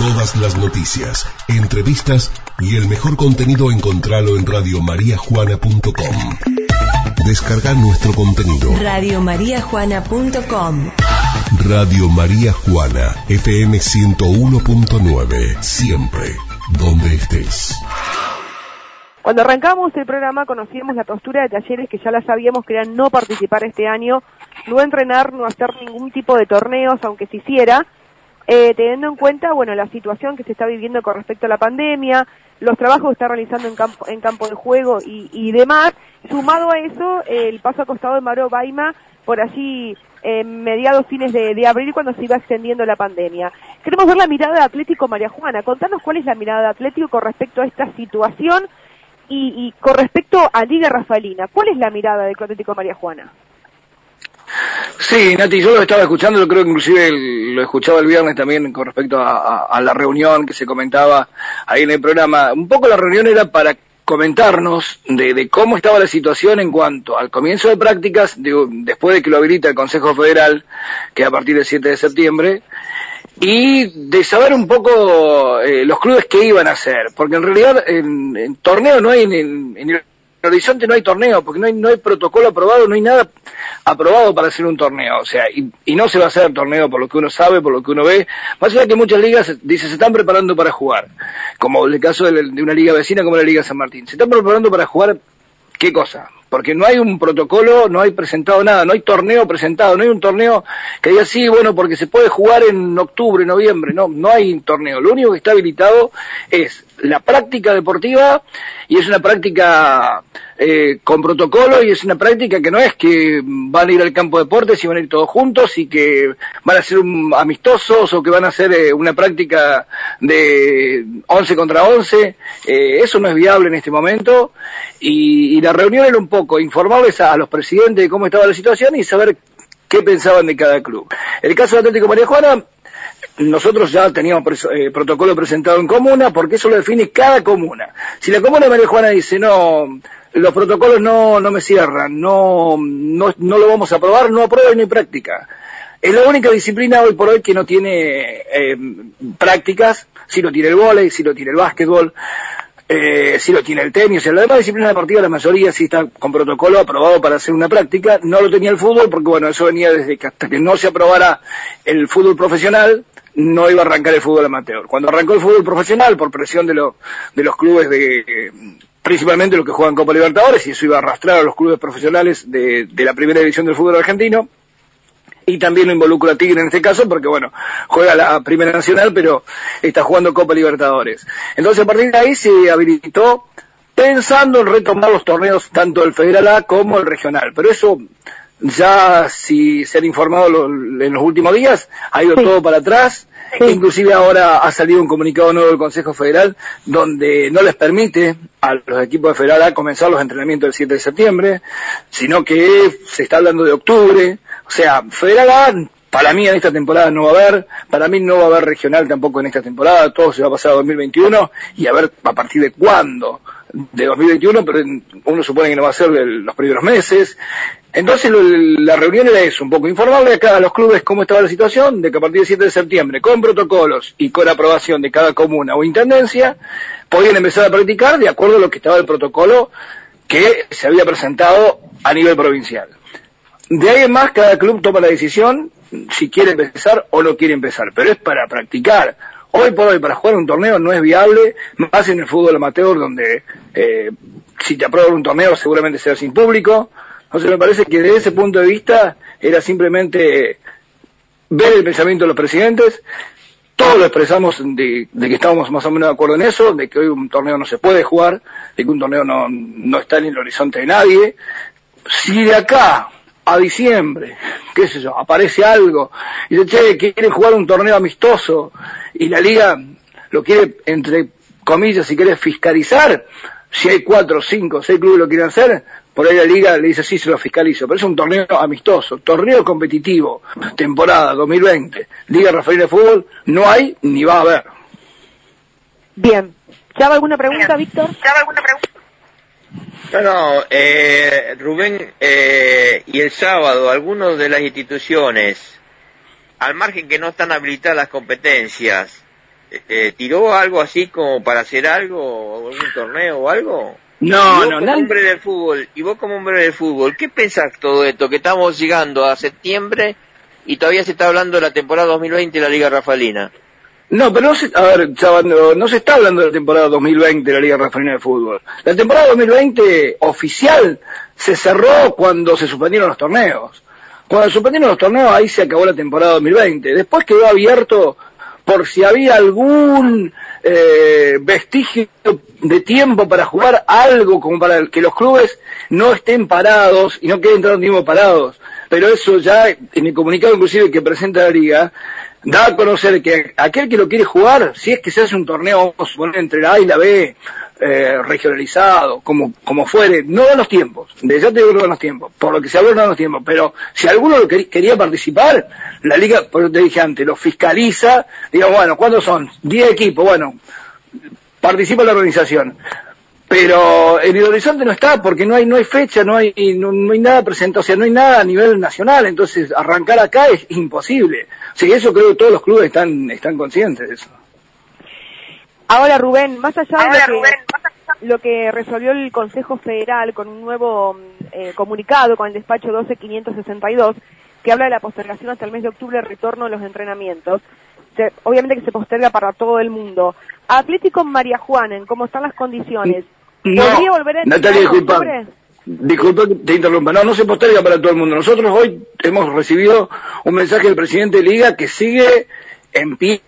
Todas las noticias, entrevistas y el mejor contenido encontralo en radiomariajuana.com. Descarga nuestro contenido. Radiomariajuana.com Radio María Juana, FM 101.9. Siempre, donde estés. Cuando arrancamos el programa conocíamos la postura de talleres que ya la sabíamos que era no participar este año, no entrenar, no hacer ningún tipo de torneos, aunque se hiciera, eh, teniendo en cuenta, bueno, la situación que se está viviendo con respecto a la pandemia, los trabajos que está realizando en campo, en campo de juego y, demás, sumado a eso, el paso acostado de Maro Baima por allí eh, mediados fines de, abril cuando se iba extendiendo la pandemia. Queremos ver la mirada de Atlético María Juana. Contanos cuál es la mirada de Atlético con respecto a esta situación y, y con respecto a Liga Rafaelina. ¿Cuál es la mirada de Atlético María Juana? Sí, Nati, yo lo estaba escuchando, yo creo que inclusive lo escuchaba el viernes también con respecto a, la reunión que se comentaba ahí en el programa. Un poco la reunión era para comentarnos de, cómo estaba la situación en cuanto al comienzo de prácticas, después de que lo habilita el Consejo Federal, que a partir del 7 de septiembre, y de saber un poco eh, los clubes que iban a hacer, porque en realidad en, torneo no hay en, en, en Horizonte no hay torneo, porque no hay, no hay protocolo aprobado, no hay nada aprobado para hacer un torneo, o sea, y, y, no se va a hacer torneo por lo que uno sabe, por lo que uno ve, más allá que muchas ligas, dice, se están preparando para jugar, como el caso de, de una liga vecina como la Liga San Martín, se están preparando para jugar, ¿qué cosa? porque no hay un protocolo, no hay presentado nada, no hay torneo presentado, no hay un torneo que diga sí, bueno, porque se puede jugar en octubre, noviembre, no, no hay torneo. Lo único que está habilitado es la práctica deportiva y es una práctica eh, con protocolo y es una práctica que no es que van a ir al campo de deportes y van a ir todos juntos y que van a ser amistosos o que van a hacer eh, una práctica de 11 contra 11. Eh, eso no es viable en este momento y, y la reunión era un poco informarles a, los presidentes de cómo estaba la situación y saber qué pensaban de cada club. El caso de Atlético María Juana, nosotros ya teníamos eh, protocolo presentado en comuna, porque eso lo define cada comuna. Si la comuna de María Juana dice, no, los protocolos no, no me cierran, no, no, lo vamos a aprobar, no aprueba ni práctica. Es la única disciplina hoy por hoy que no tiene eh, prácticas, si lo tiene el vóley, si lo tiene el básquetbol, eh, si lo tiene el tenis, en la demás disciplina deportiva la mayoría sí está con protocolo aprobado para hacer una práctica, no lo tenía el fútbol porque bueno, eso venía desde que hasta que no se aprobara el fútbol profesional, no iba a arrancar el fútbol amateur. Cuando arrancó el fútbol profesional, por presión de, de los clubes de, principalmente los que juegan Copa Libertadores, y eso iba a arrastrar a los clubes profesionales de, de la primera división del fútbol argentino, y también lo involucra a Tigre en este caso porque bueno, juega la Primera Nacional pero está jugando Copa Libertadores. Entonces a partir de ahí se habilitó pensando en retomar los torneos tanto el Federal A como el Regional, pero eso ya si se han informado en los últimos días ha ido todo para atrás. Inclusive ahora ha salido un comunicado nuevo del Consejo Federal donde no les permite a los equipos de Federal A comenzar los entrenamientos el 7 de septiembre, sino que se está hablando de octubre, o sea, Federal para mí en esta temporada no va a haber, para mí no va a haber regional tampoco en esta temporada, todo se va a pasar a 2021 y a ver a partir de cuándo de 2021, pero uno supone que no va a ser de los primeros meses. Entonces la reunión era eso, un poco informarle acá a los clubes cómo estaba la situación, de que a partir del 7 de septiembre, con protocolos y con aprobación de cada comuna o intendencia, podían empezar a practicar de acuerdo a lo que estaba el protocolo que se había presentado a nivel provincial. De ahí en más, cada club toma la decisión si quiere empezar o no quiere empezar, pero es para practicar. Hoy por hoy, para jugar un torneo no es viable, más en el fútbol amateur, donde eh, si te aprueban un torneo seguramente será sin público. Entonces me parece que desde ese punto de vista era simplemente ver el pensamiento de los presidentes, todos lo expresamos de, que estábamos más o menos de acuerdo en eso, de que hoy un torneo no se puede jugar, de que un torneo no, no está en el horizonte de nadie. Si de acá a diciembre, qué sé yo, aparece algo, y dice, che, quieren jugar un torneo amistoso, y la liga lo quiere, entre comillas, si quiere fiscalizar, si hay cuatro, cinco, seis clubes lo quieren hacer, por ahí la liga le dice sí, se lo fiscalizo, pero es un torneo amistoso, torneo competitivo, temporada 2020, Liga Rafael de Fútbol, no hay ni va a haber. Bien. ¿Ya alguna pregunta, Víctor? ¿Ya alguna pregunta? No, no, eh, Rubén, eh, y el sábado, algunos de las instituciones, al margen que no están habilitadas las competencias, eh, tiró algo así como para hacer algo, algún torneo o algo? No, y no, como hombre del fútbol, y vos como hombre del fútbol, ¿qué pensás todo esto? Que estamos llegando a septiembre y todavía se está hablando de la temporada 2020 de la Liga Rafalina. No, pero no se, a ver, no, no, se está hablando de la temporada 2020 de la Liga Rafalina de Fútbol. La temporada 2020 oficial se cerró cuando se suspendieron los torneos. Cuando se suspendieron los torneos, ahí se acabó la temporada 2020. Después quedó abierto por si había algún eh, vestigio de tiempo para jugar algo, como para que los clubes no estén parados y no queden tanto tiempo parados. Pero eso ya, en el comunicado inclusive que presenta la liga, da a conocer que aquel que lo quiere jugar, si es que se hace un torneo, entre la A y la B, eh, regionalizado, como, como fuere, no dan los tiempos, de ya te digo que no dan los tiempos, por lo que se habló no dan los tiempos, pero si alguno lo quería participar, la liga, por eso te dije antes, lo fiscaliza, digamos, bueno, ¿cuántos son? 10 equipos, bueno, participa la organización. Pero en el horizonte no está porque no hay no hay fecha, no hay no, no hay nada presente, o sea, no hay nada a nivel nacional, entonces arrancar acá es imposible. O sea, eso creo que todos los clubes están están conscientes de eso. Ahora, Rubén, más allá de lo que, lo que resolvió el Consejo Federal con un nuevo eh, comunicado con el despacho 12562, que habla de la postergación hasta el mes de octubre del retorno de los entrenamientos, se, obviamente que se posterga para todo el mundo. Atlético María Juana, ¿cómo están las condiciones? ¿Podría no, volver a Natalia, disculpa, disculpa que te interrumpa. No, no se posterga para todo el mundo. Nosotros hoy hemos recibido un mensaje del presidente de Liga que sigue en pie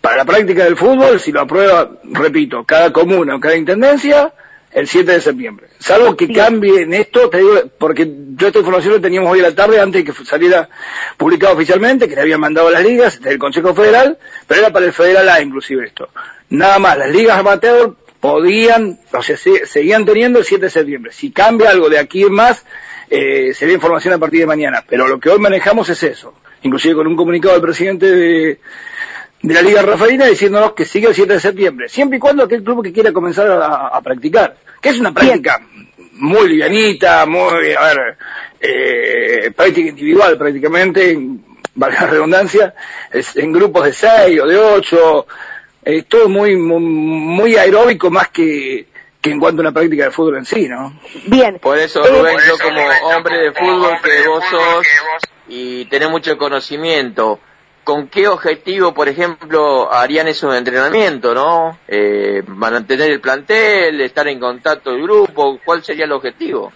para la práctica del fútbol, si lo aprueba, repito, cada comuna o cada intendencia, el 7 de septiembre. Salvo que cambie en esto, te digo, porque yo esta información la teníamos hoy a la tarde antes de que saliera publicado oficialmente, que le habían mandado a las ligas del Consejo Federal, pero era para el Federal A inclusive esto. Nada más, las ligas amateur podían, o sea, se, seguían teniendo el 7 de septiembre. Si cambia algo de aquí en más, eh, sería información a partir de mañana. Pero lo que hoy manejamos es eso. Inclusive con un comunicado del presidente de, de la Liga Rafaelina diciéndonos que sigue el 7 de septiembre, siempre y cuando aquel club que quiera comenzar a, a practicar, que es una práctica muy livianita, muy, a ver, eh, práctica individual prácticamente, valga la redundancia, es en grupos de 6 o de 8, es todo muy, muy, muy aeróbico más que, que en cuanto a una práctica de fútbol en sí, ¿no? Bien. Por eso, Rubén, yo como hombre de fútbol que vos sos y tenés mucho conocimiento, ¿con qué objetivo, por ejemplo, harían esos entrenamientos, no? Eh, mantener el plantel, estar en contacto del grupo, ¿cuál sería el objetivo?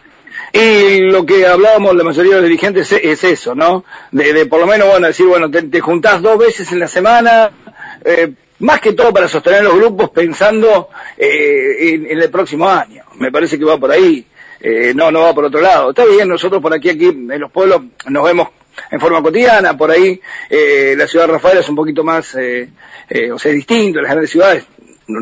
Y lo que hablábamos la mayoría de los dirigentes es, es eso, ¿no? De, de, por lo menos, bueno, decir, bueno, te, te juntás dos veces en la semana, eh, más que todo para sostener los grupos pensando eh, en, el próximo año. Me parece que va por ahí. Eh, no, no va por otro lado. Está bien, nosotros por aquí, aquí en los pueblos nos vemos en forma cotidiana, por ahí eh, la ciudad de Rafael es un poquito más, eh, eh, o sea, distinto, las grandes ciudades,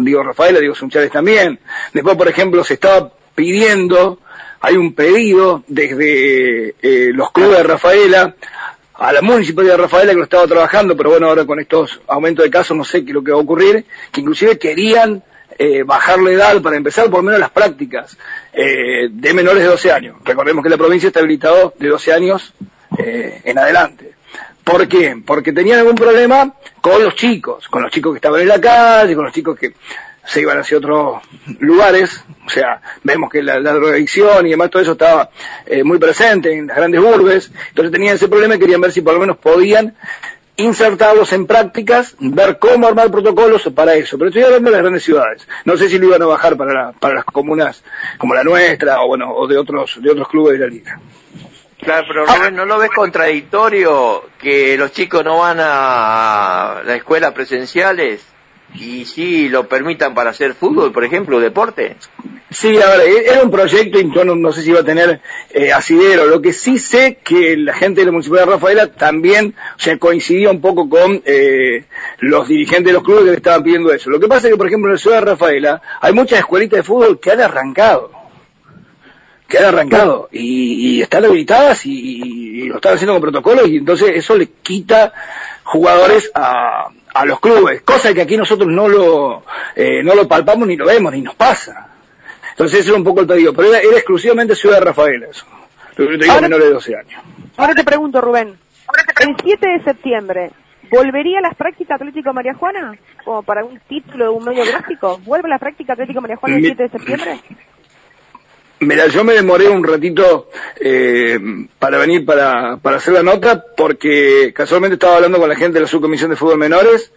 digo Rafaela, digo Sunchales también. Después, por ejemplo, se estaba pidiendo, hay un pedido desde eh, los clubes de Rafaela a la municipalidad de Rafaela que lo estaba trabajando, pero bueno, ahora con estos aumentos de casos no sé qué es lo que va a ocurrir, que inclusive querían eh, bajar la edad para empezar por menos las prácticas eh, de menores de 12 años. Recordemos que la provincia está habilitado de 12 años eh, en adelante. ¿Por qué? Porque tenían algún problema con los chicos, con los chicos que estaban en la calle, con los chicos que se iban hacia otros lugares, o sea, vemos que la, la drogadicción y demás, todo eso estaba eh, muy presente en las grandes urbes, entonces tenían ese problema y querían ver si por lo menos podían insertarlos en prácticas, ver cómo armar protocolos para eso. Pero estoy hablando de las grandes ciudades. No sé si lo iban a bajar para, la, para las comunas como la nuestra o bueno, o de otros, de otros clubes de la liga. Claro, pero Rubén, ¿no lo ves contradictorio que los chicos no van a la escuela presenciales y sí lo permitan para hacer fútbol, por ejemplo, deporte? Sí, a ver, era un proyecto y yo no, no sé si iba a tener eh, asidero. Lo que sí sé que la gente de la Municipalidad de Rafaela también, o sea, coincidía un poco con eh, los dirigentes de los clubes que le estaban pidiendo eso. Lo que pasa es que, por ejemplo, en la ciudad de Rafaela hay muchas escuelitas de fútbol que han arrancado que han arrancado y, y están habilitadas y, y, lo están haciendo con protocolos y entonces eso le quita jugadores a, a los clubes, cosa que aquí nosotros no lo, eh, no lo palpamos ni lo vemos ni nos pasa. Entonces ese era un poco el pedido, pero era, era exclusivamente Ciudad de Rafael eso, te digo menores de 12 años. Ahora te pregunto Rubén, el 7 de septiembre, ¿Volvería a las prácticas Atlético María Juana? Como para un título de un medio gráfico. ¿Vuelve a la práctica Atlético María Juana el 7 de septiembre? Mira, yo me demoré un ratito eh, para venir para, para hacer la nota porque casualmente estaba hablando con la gente de la subcomisión de fútbol menores,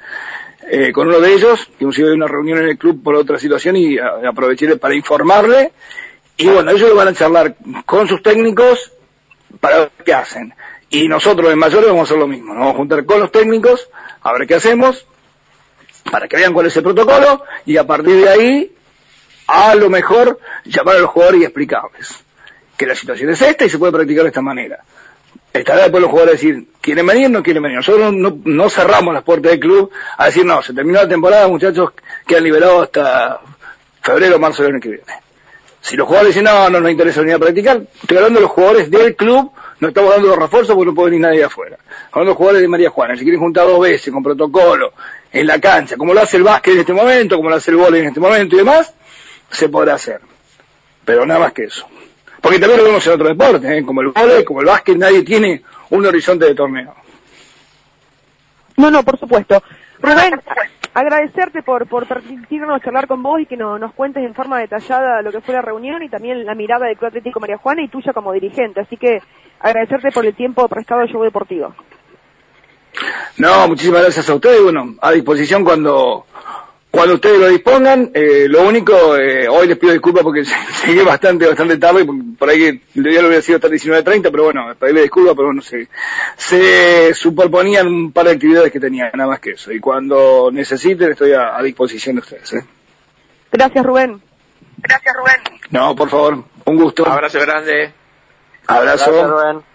eh, con uno de ellos, que hemos ido a una reunión en el club por otra situación y aproveché para informarle. Y bueno, ellos van a charlar con sus técnicos para ver qué hacen. Y nosotros en mayores vamos a hacer lo mismo, nos vamos a juntar con los técnicos, a ver qué hacemos, para que vean cuál es el protocolo, y a partir de ahí a lo mejor llamar a los jugadores y explicarles que la situación es esta y se puede practicar de esta manera. Estará después los jugadores a decir, ¿quieren venir no quieren venir? Nosotros no, cerramos las puertas del club a decir, no, se terminó la temporada, muchachos, quedan liberados hasta febrero marzo del año que viene. Si los jugadores dicen, no, no nos interesa venir a practicar, estoy hablando de los jugadores del club, no estamos dando los refuerzos porque no puede venir nadie afuera. Hablando de los jugadores de María Juana, si quieren juntar dos veces con protocolo, en la cancha, como lo hace el básquet en este momento, como lo hace el vóley en este momento y demás, se podrá hacer. Pero nada más que eso. Porque también lo vemos en otros deportes, ¿eh? como el vóley, como el básquet, nadie tiene un horizonte de torneo. No, no, por supuesto. Rubén, agradecerte por, por permitirnos charlar con vos y que nos cuentes en forma detallada lo que fue la reunión y también la mirada del Club Atlético María Juana y tuya como dirigente. Así que agradecerte por el tiempo prestado al show deportivo. No, muchísimas gracias a ustedes. Bueno, a disposición cuando cuando ustedes lo dispongan, eh, lo único, eh, hoy les pido disculpas porque llegué bastante, bastante tarde, por ahí que el día lo hubiera sido hasta 19.30, pero bueno, pedirle disculpas, pero bueno, se, se superponían un par de actividades que tenía, nada más que eso. Y cuando necesiten, estoy a, disposición de ustedes. ¿eh? Gracias, Rubén. Gracias, Rubén. No, por favor, un gusto. Abrazo grande. Abrazo. Gracias, Rubén.